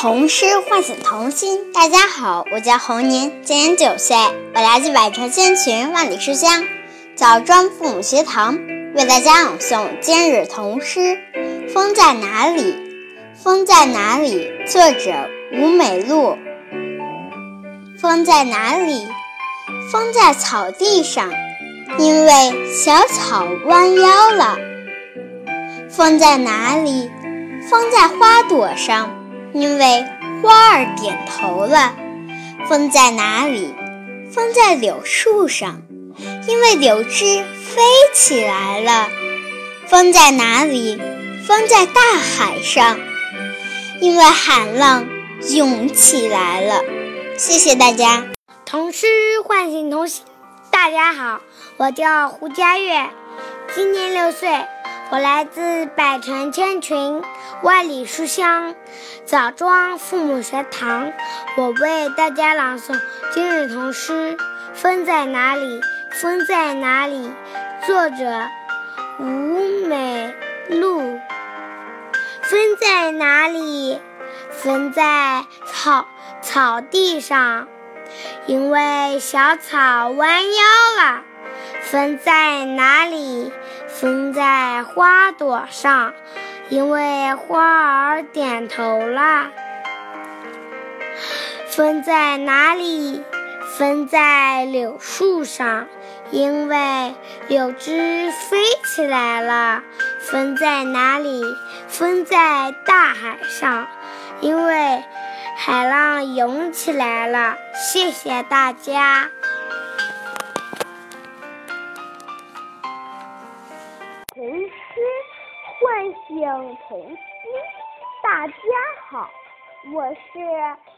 童诗唤醒童心。大家好，我叫侯宁，今年九岁，我来自百城千群万里书香枣庄父母学堂，为大家朗诵今日童诗《风在哪里》。风在哪里？作者吴美露。风在哪里？风在草地上，因为小草弯腰了。风在哪里？风在花朵上。因为花儿点头了，风在哪里？风在柳树上，因为柳枝飞起来了。风在哪里？风在大海上，因为海浪涌起来了。谢谢大家。童诗唤醒童心。大家好，我叫胡佳悦，今年六岁。我来自百城千群，万里书香，枣庄父母学堂。我为大家朗诵今日童诗《风在哪里？风在哪里？》作者吴美露。风在哪里？风在草草地上，因为小草弯腰了。风在哪里？风在花朵上，因为花儿点头了。风在哪里？风在柳树上，因为柳枝飞起来了。风在哪里？风在大海上，因为海浪涌起来了。谢谢大家。唤醒童心，大家好，我是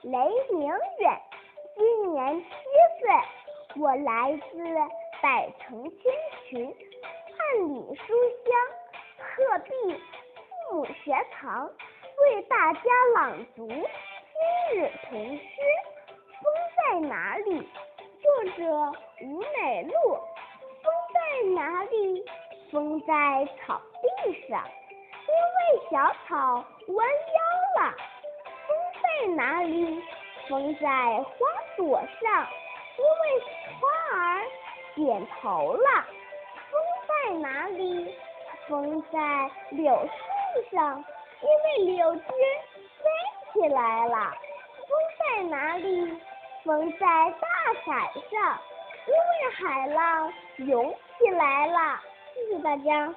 雷明远，今年七岁，我来自百城千群，万里书香鹤壁父母学堂，为大家朗读今日童诗《风在哪里》，作者吴美露。风在哪里？风在草地上。因为小草弯腰了，风在哪里？风在花朵上。因为花儿点头了，风在哪里？风在柳树上。因为柳枝飞起来了，风在哪里？风在大海上。因为海浪涌起来了。谢谢大家。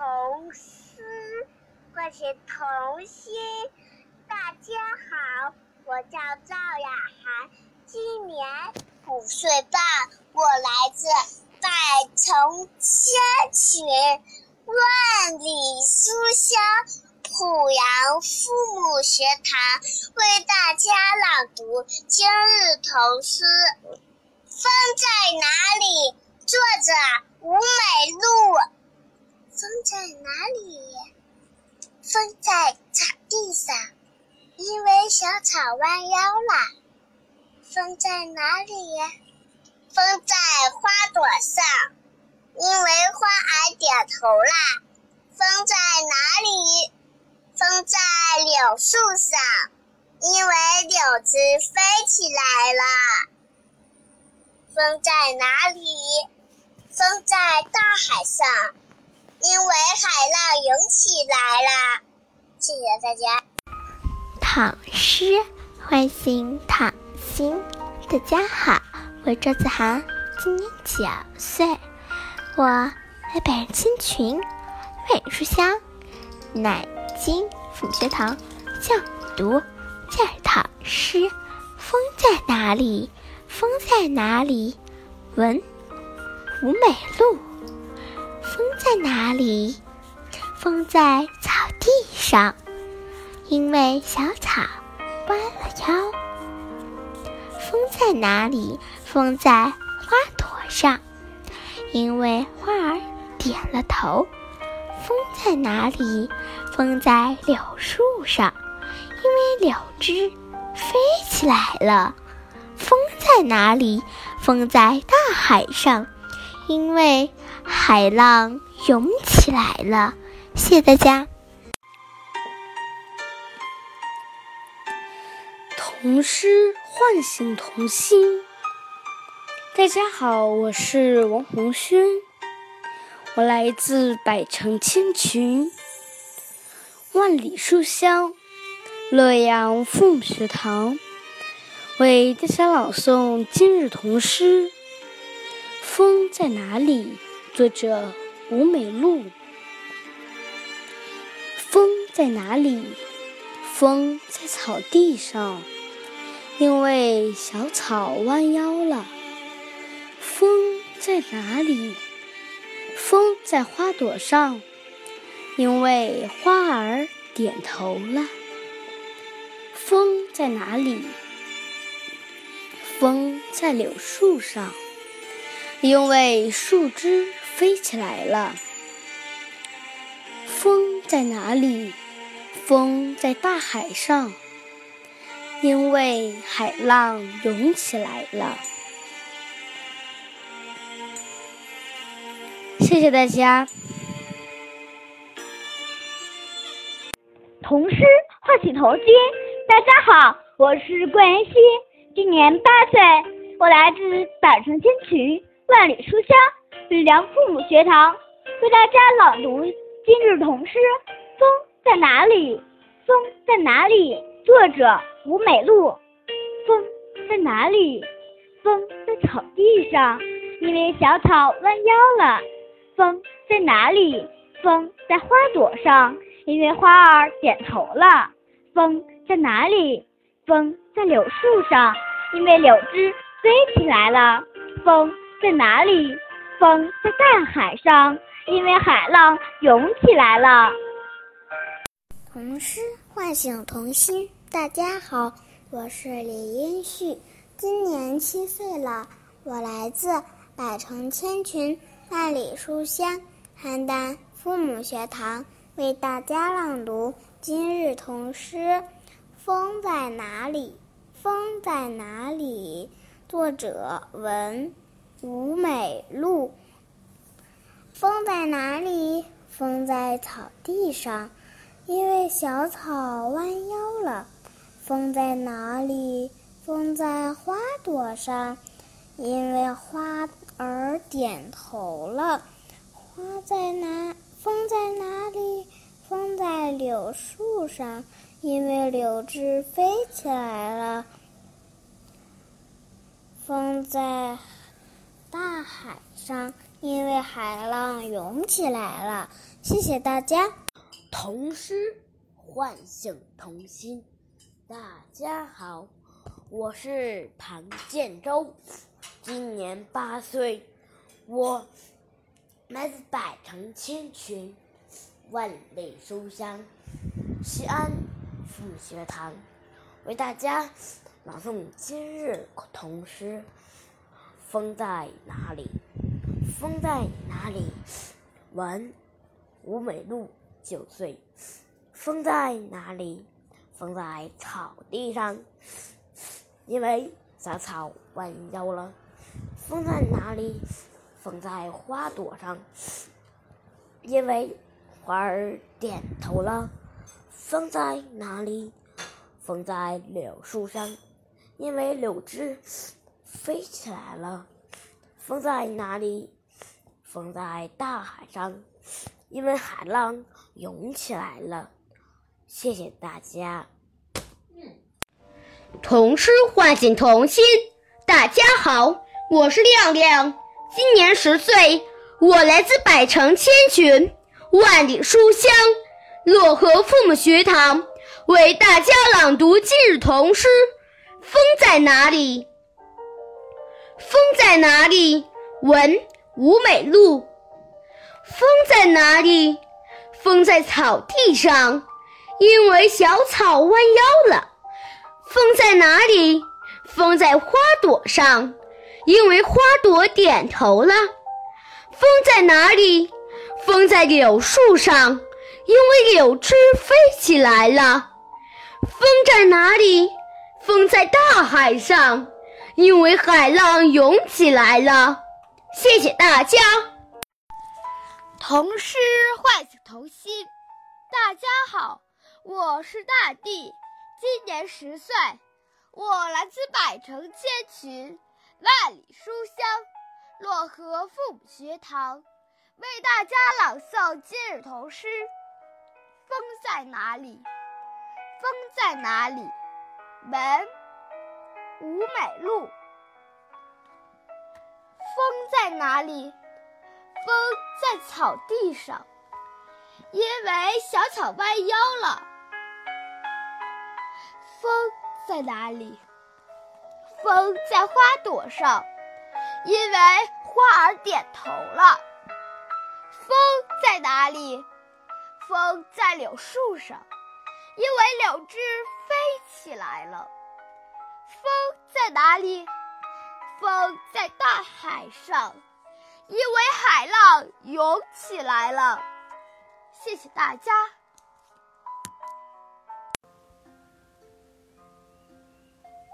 童诗唤醒童心。大家好，我叫赵雅涵，今年五岁半，我来自百城千群，万里书香濮阳父母学堂，为大家朗读今日童诗《风在哪里》，作者吴美露。风在哪里？风在草地上，因为小草弯腰了。风在哪里？风在花朵上，因为花儿点头了。风在哪里？风在柳树上，因为柳枝飞起来了。风在哪里？风在大海上。因为海浪涌起来了，谢谢大家。躺诗唤醒躺心，大家好，我赵子涵，今年九岁，我来百人千群，万书香，南京府学堂教读在躺尸。风在哪里？风在哪里？闻吴美露。风在哪里？风在草地上，因为小草弯了腰。风在哪里？风在花朵上，因为花儿点了头。风在哪里？风在柳树上，因为柳枝飞起来了。风在哪里？风在大海上，因为。海浪涌起来了，谢谢大家。童诗唤醒童心。大家好，我是王红轩，我来自百城千群、万里书香洛阳父母学堂，为大家朗诵今日童诗《风在哪里》，作者吴美露。风在哪里？风在草地上。因为小草弯腰了，风在哪里？风在花朵上，因为花儿点头了。风在哪里？风在柳树上，因为树枝飞起来了。风在哪里？风在大海上。因为海浪涌起来了。谢谢大家。童诗唤醒童心。大家好，我是冠妍希，今年八岁，我来自百城千群、万里书香吕梁父母学堂，为大家朗读今日童诗《风在哪里》。风在哪里？作者。吴美露，风在哪里？风在草地上，因为小草弯腰了。风在哪里？风在花朵上，因为花儿点头了。风在哪里？风在柳树上，因为柳枝飞起来了。风在哪里？风在大海上，因为海浪涌起来了。童诗唤醒童心。大家好，我是李英旭，今年七岁了。我来自百城千群、万里书香邯郸父母学堂，为大家朗读今日童诗《风在哪里？风在哪里？》作者文五美路。风在哪里？风在草地上，因为小草弯腰了。风在哪里？风在花朵上，因为花儿点头了。花在哪？风在哪里？风在柳树上，因为柳枝飞起来了。风在大海上，因为海浪涌起来了。谢谢大家。童诗唤醒童心。大家好，我是庞建州，今年八岁，我来自百城千群、万里书香西安父母学堂，为大家朗诵今日童诗。风在哪里？风在哪里？文吴美露，九岁。风在哪里？风在草地上，因为小草弯腰了。风在哪里？风在花朵上，因为花儿点头了。风在哪里？风在柳树上，因为柳枝飞起来了。风在哪里？风在大海上，因为海浪涌起来了。谢谢大家。童诗唤醒童心。大家好，我是亮亮，今年十岁，我来自百城千群、万里书香漯河父母学堂，为大家朗读今日童诗《风在哪里》。风在哪里？文吴美露。风在哪里？风在草地上。因为小草弯腰了，风在哪里？风在花朵上，因为花朵点头了。风在哪里？风在柳树上，因为柳枝飞起来了。风在哪里？风在大海上，因为海浪涌起来了。谢谢大家。童诗唤醒童心，大家好。我是大地，今年十岁，我来自百城千群，万里书香，漯河父母学堂，为大家朗诵今日童诗。风在哪里？风在哪里？门吴美路。风在哪里？风在草地上，因为小草弯腰了。风在哪里？风在花朵上，因为花儿点头了。风在哪里？风在柳树上，因为柳枝飞起来了。风在哪里？风在大海上，因为海浪涌起来了。谢谢大家。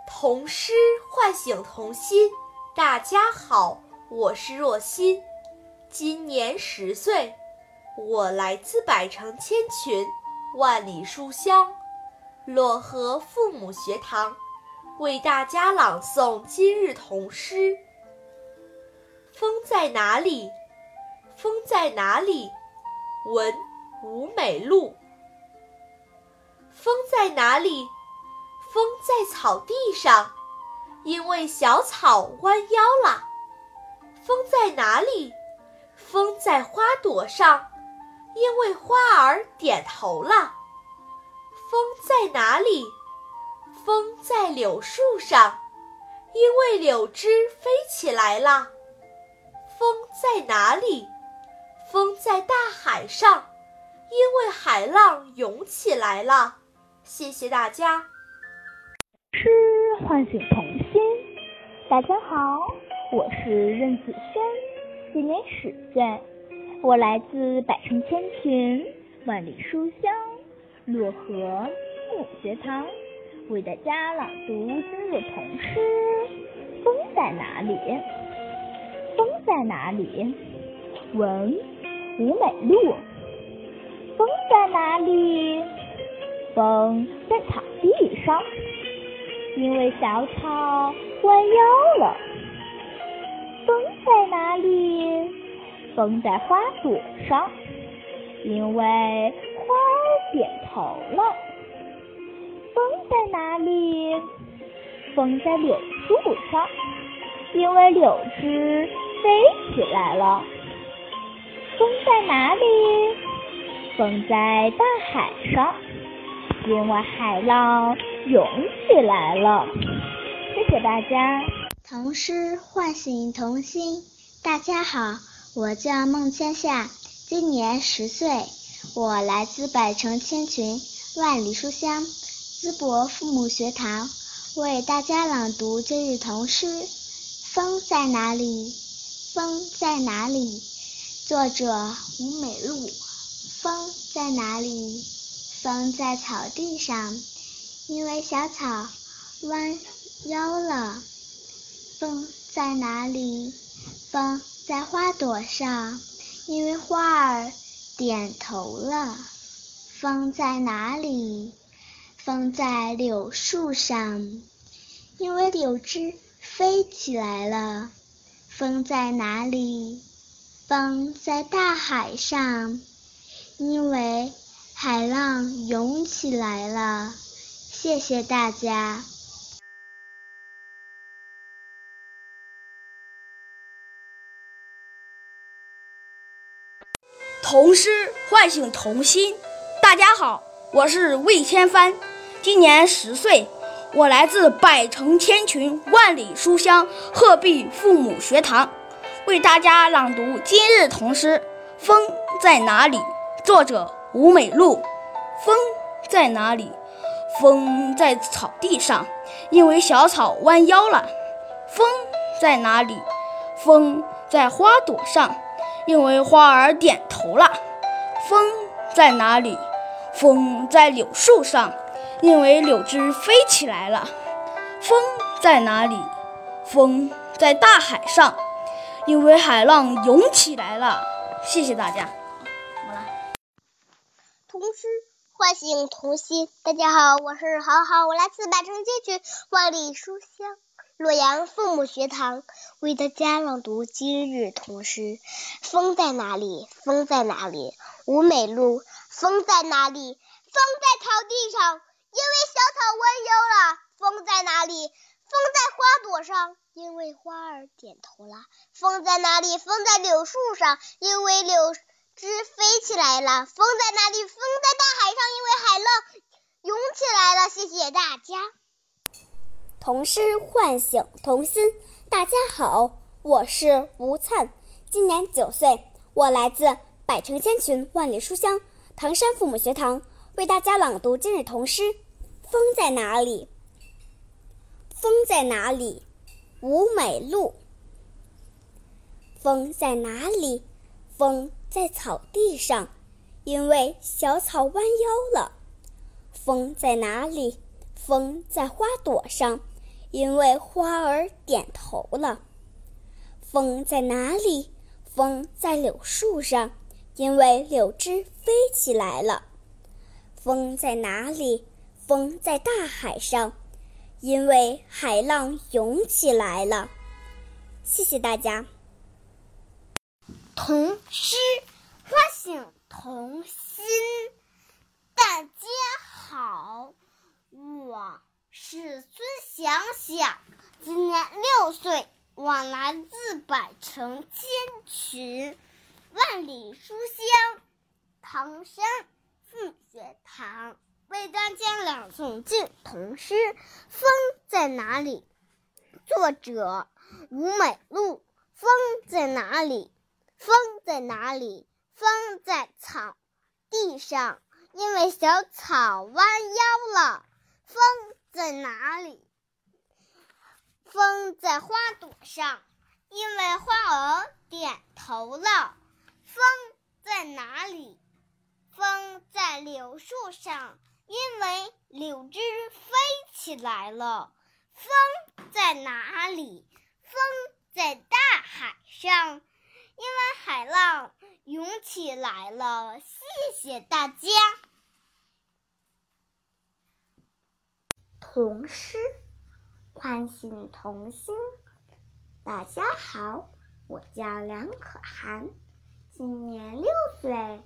童诗唤醒童心。大家好，我是若欣，今年十岁，我来自百城千群，万里书香，漯河父母学堂。为大家朗诵今日童诗。风在哪里？风在哪里？文吴美露。风在哪里？风在草地上，因为小草弯腰了。风在哪里？风在花朵上，因为花儿点头了。风在哪里？风在柳树上，因为柳枝飞起来了。风在哪里？风在大海上，因为海浪涌起来了。谢谢大家。诗唤醒童心。大家好，我是任子轩，今年十岁，我来自百城千群，万里书香，漯河父母学堂。为大家朗读今日童诗。风在哪里？风在哪里？文吴美露。风在哪里？风在草地上，因为小草弯腰了。风在哪里？风在花朵上，因为花点头了。风在哪里？风在柳树上，因为柳枝飞起来了。风在哪里？风在大海上，因为海浪涌起来了。谢谢大家。童诗唤醒童心。大家好，我叫孟千夏，今年十岁，我来自百城千群，万里书香。淄博父母学堂为大家朗读今日童诗《风在哪里？风在哪里？》作者吴美露。风在哪里？风在草地上，因为小草弯腰了。风在哪里？风在花朵上，因为花儿点头了。风在哪里？风在柳树上，因为柳枝飞起来了。风在哪里？风在大海上，因为海浪涌起来了。谢谢大家。童诗唤醒童心。大家好，我是魏千帆。今年十岁，我来自百城千群、万里书香鹤壁父母学堂，为大家朗读今日童诗《风在哪里》。作者吴美露。风在哪里？风在草地上，因为小草弯腰了。风在哪里？风在花朵上，因为花儿点头了。风在哪里？风在柳树上。因为柳枝飞起来了，风在哪里？风在大海上，因为海浪涌起来了。谢谢大家。童诗唤醒童心。大家好，我是豪豪，我来自百城街区万里书香洛阳父母学堂，为大家朗读今日童诗。风在哪里？风在哪里？吴美露。风在哪里？风在草地上，因因为小草弯腰了。风在哪里？风在花朵上，因为花儿点头了。风在哪里？风在柳树上，因为柳枝飞起来了。风在哪里？风在大海上，因为海浪涌起来了。谢谢大家。童诗唤醒童心。大家好，我是吴灿，今年九岁，我来自百城千群万里书香唐山父母学堂，为大家朗读今日童诗。风在哪里？风在哪里？吴美露。风在哪里？风在草地上，因为小草弯腰了。风在哪里？风在花朵上，因为花儿点头了。风在哪里？风在柳树上，因为柳枝飞起来了。风在哪里？风在大海上。因为海浪涌起来了，谢谢大家。童诗唤醒童心。大家好，我是孙想想，今年六岁，我来自百城千群，万里书香唐山凤学堂。为大家朗诵《童诗》，风在哪里？作者吴美露。风在哪里？风在哪里？风在草地上，因为小草弯腰了。风在哪里？风在花朵上，因为花儿点头了。风在哪里？风在柳树上。因为柳枝飞起来了，风在哪里？风在大海上，因为海浪涌起来了。谢谢大家。童诗唤醒童心。大家好，我叫梁可涵，今年六岁，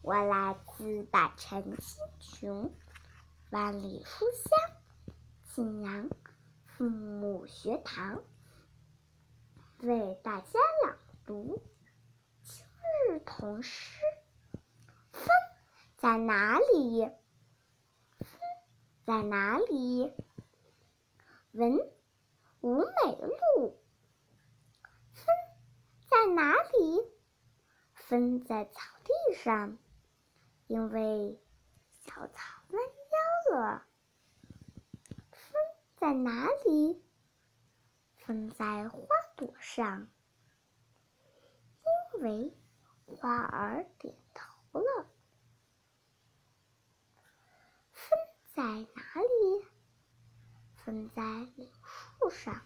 我来自百城千穷。万里书香，信阳父母学堂为大家朗读今日童诗。风在哪里？风在哪里？文吴美露。风在哪里？风在草地上，因为小草飘。了，风在哪里？风在花朵上，因为花儿点头了。风在哪里？风在柳树上，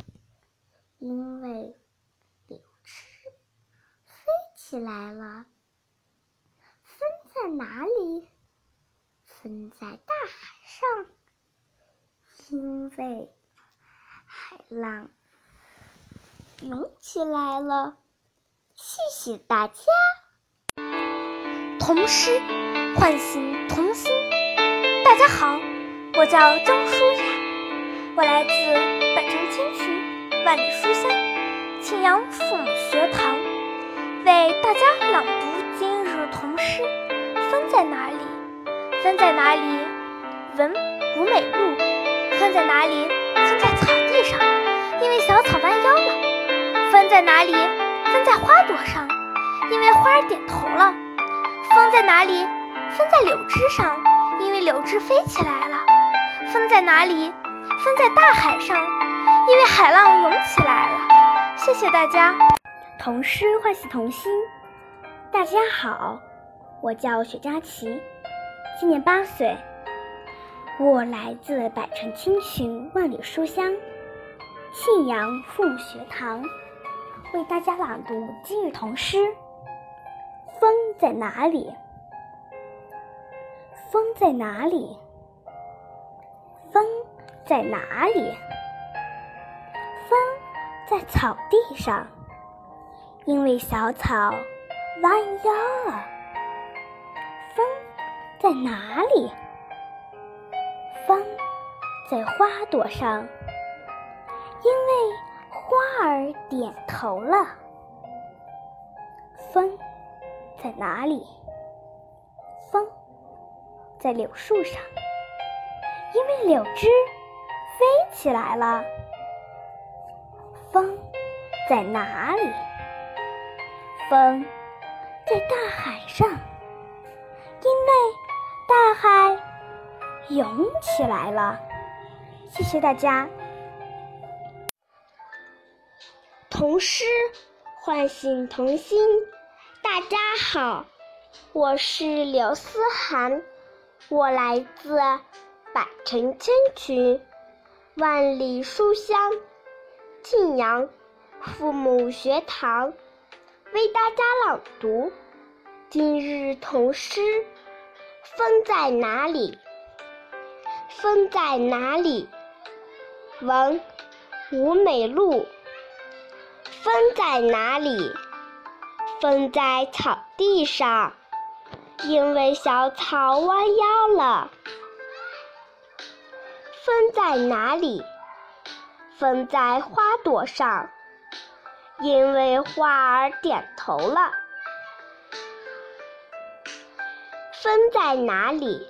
因为柳枝飞起来了。风在哪里？风在大海。上，因为海浪涌起来了。谢谢大家。童诗唤醒童心。大家好，我叫张舒雅，我来自百城千群万里书香庆阳父母学堂，为大家朗读今日童诗。风在哪里？风在哪里？文吴美路，风在哪里？风在草地上，因为小草弯腰了。风在哪里？风在花朵上，因为花儿点头了。风在哪里？风在柳枝上，因为柳枝飞起来了。风在哪里？风在大海上，因为海浪涌起来了。谢谢大家。童诗唤醒童心。大家好，我叫雪佳琪，今年八岁。我来自百城千群万里书香信阳父母学堂，为大家朗读今日童诗。风在哪里？风在哪里？风在哪里？风在草地上，因为小草弯腰了。在哪里？风在花朵上，因为花儿点头了。风在哪里？风在柳树上，因为柳枝飞起来了。风在哪里？风在大海上，因为大海涌起来了。谢谢大家。童诗唤醒童心。大家好，我是刘思涵，我来自百城千群、万里书香晋阳父母学堂，为大家朗读今日童诗。风在哪里？风在哪里？闻吴美露。风在哪里？风在草地上，因为小草弯腰了。风在哪里？风在花朵上，因为花儿点头了。风在哪里？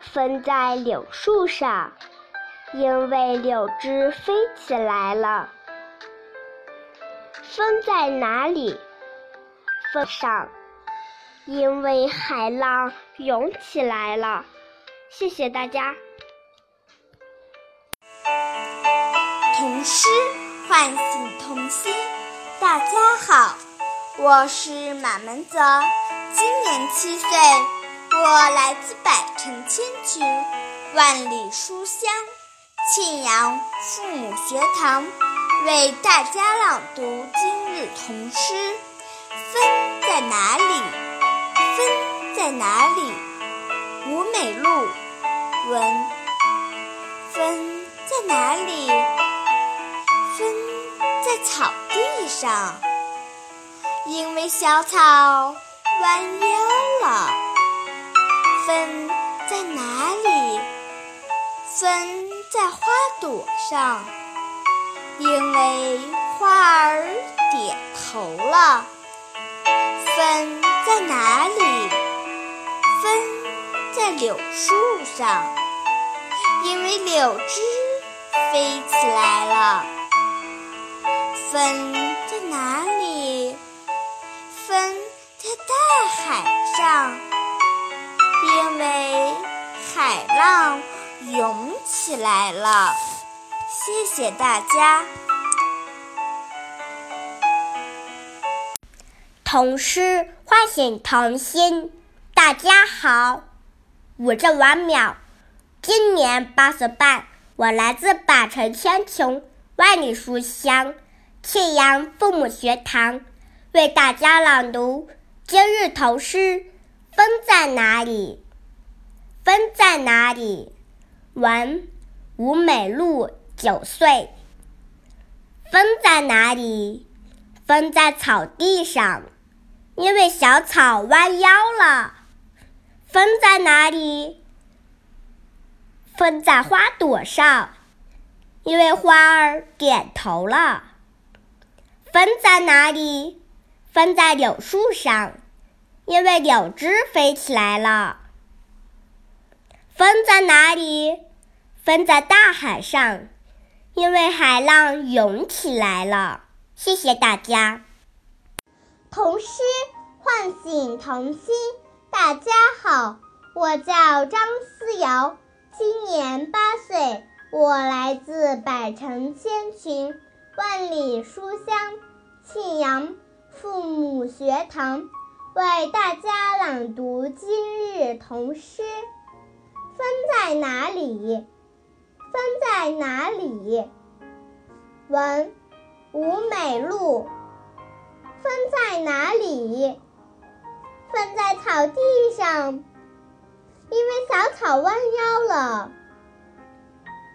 风在柳树上，因为柳枝飞起来了。风在哪里？风上，因为海浪涌起来了。谢谢大家。童诗唤醒童心。大家好，我是马门泽，今年七岁，我来自百城千群、万里书香庆阳父母学堂，为大家朗读今日童诗。风在哪里？风在哪里？吴美露文。风在哪里？风在草地上，因为小草弯腰了。风在哪里？风在花朵上，因为花儿点头了。风在哪里？风在柳树上，因为柳枝飞起来了。风在哪里？风在大海上，因为海浪涌起来了。谢谢大家。童诗唤醒童心。大家好，我叫王淼，今年八岁半，我来自百城千穷万里书香庆阳父母学堂，为大家朗读今日童诗。风在哪里？风在哪里？文吴美露九岁。风在哪里？风在草地上。因为小草弯腰了，风在哪里？风在花朵上，因为花儿点头了。风在哪里？风在柳树上，因为柳枝飞起来了。风在哪里？风在大海上，因为海浪涌起来了。谢谢大家。童诗唤醒童心。大家好，我叫张思瑶，今年八岁，我来自百城千群、万里书香庆阳父母学堂，为大家朗读今日童诗。风在哪里？风在哪里？文吴美露。风在哪里？风在草地上，因为小草弯腰了。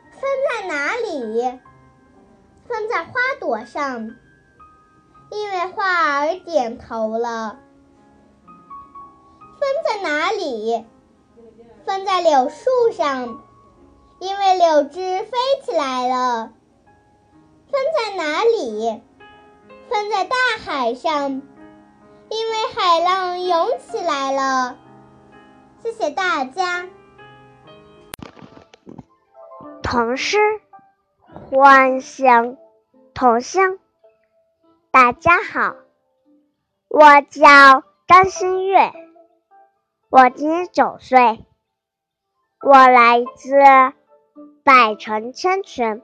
风在哪里？风在花朵上，因为花儿点头了。风在哪里？风在柳树上，因为柳枝飞起来了。风在哪里？风在大海上，因为海浪涌起来了。谢谢大家。童诗唤醒童乡。大家好，我叫张馨月，我今年九岁，我来自百城千泉，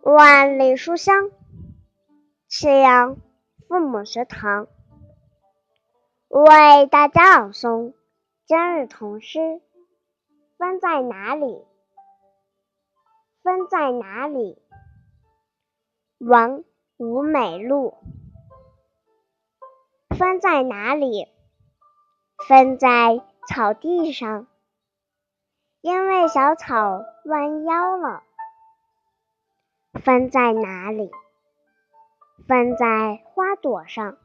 万里书香，庆阳父母学堂，为大家朗诵今日童诗。风在哪里？风在哪里？王吴美露。风在哪里？风在草地上，因为小草弯腰了。风在哪里？风在花朵上，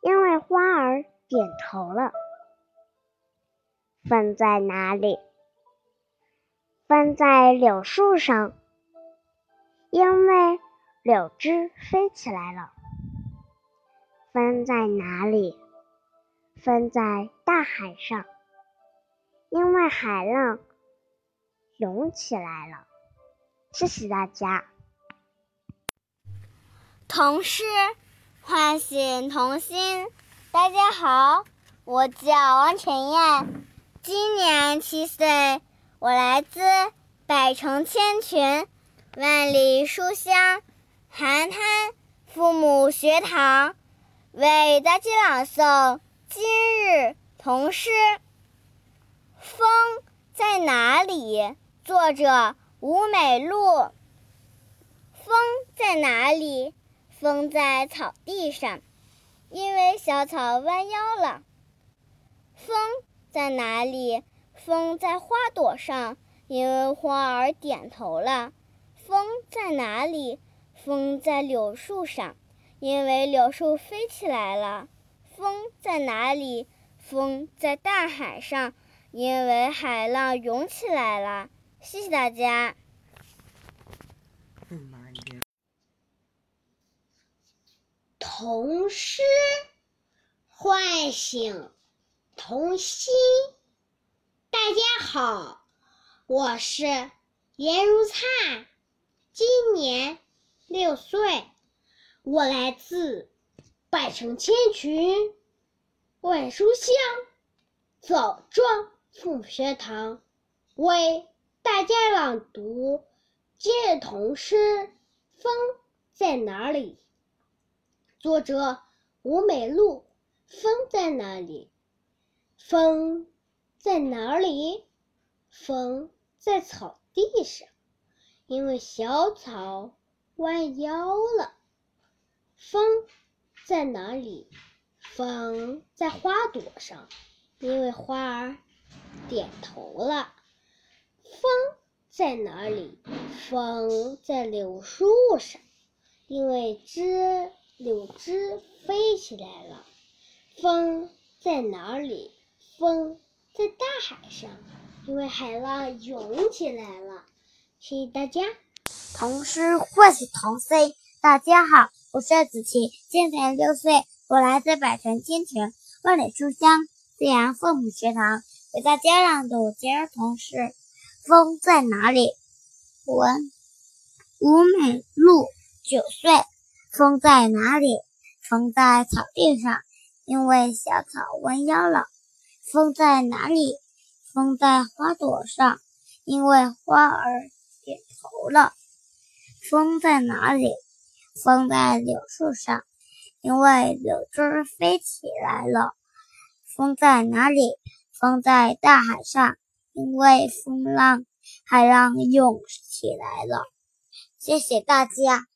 因为花儿点头了。风在哪里？风在柳树上，因为柳枝飞起来了。风在哪里？风在大海上，因为海浪涌起来了。谢谢大家。童诗唤醒童心。大家好，我叫王晨燕，今年七岁。我来自百城千群，万里书香寒滩父母学堂，为大家朗诵今日童诗。风在哪里？作者吴美露。风在哪里？风在草地上，因为小草弯腰了。风在哪里？风在花朵上，因为花儿点头了。风在哪里？风在柳树上，因为柳树飞起来了。风在哪里？风在大海上，因为海浪涌起来了。谢谢大家。童诗唤醒童心。大家好，我是颜如灿，今年六岁，我来自百城千群，万书香枣庄父母学堂，为大家朗读今日童诗《风在哪里》。作者吴美露。风在哪里？风。在哪里？风在草地上，因为小草弯腰了。风在哪里？风在花朵上，因为花儿点头了。风在哪里？风在柳树上，因为枝柳枝飞起来了。风在哪里？风。在大海上，因为海浪涌起来了。谢谢大家。童诗唤醒童心。大家好，我是子琪，今年六岁，我来自百城千群，万里书香自然父母学堂，为大家朗读今日童诗。风在哪里？文吴美露，九岁。风在哪里？风在草地上，因为小草弯腰了。风在哪里？风在花朵上，因为花儿点头了。风在哪里？风在柳树上，因为柳枝飞起来了。风在哪里？风在大海上，因为风浪海浪涌起来了。谢谢大家。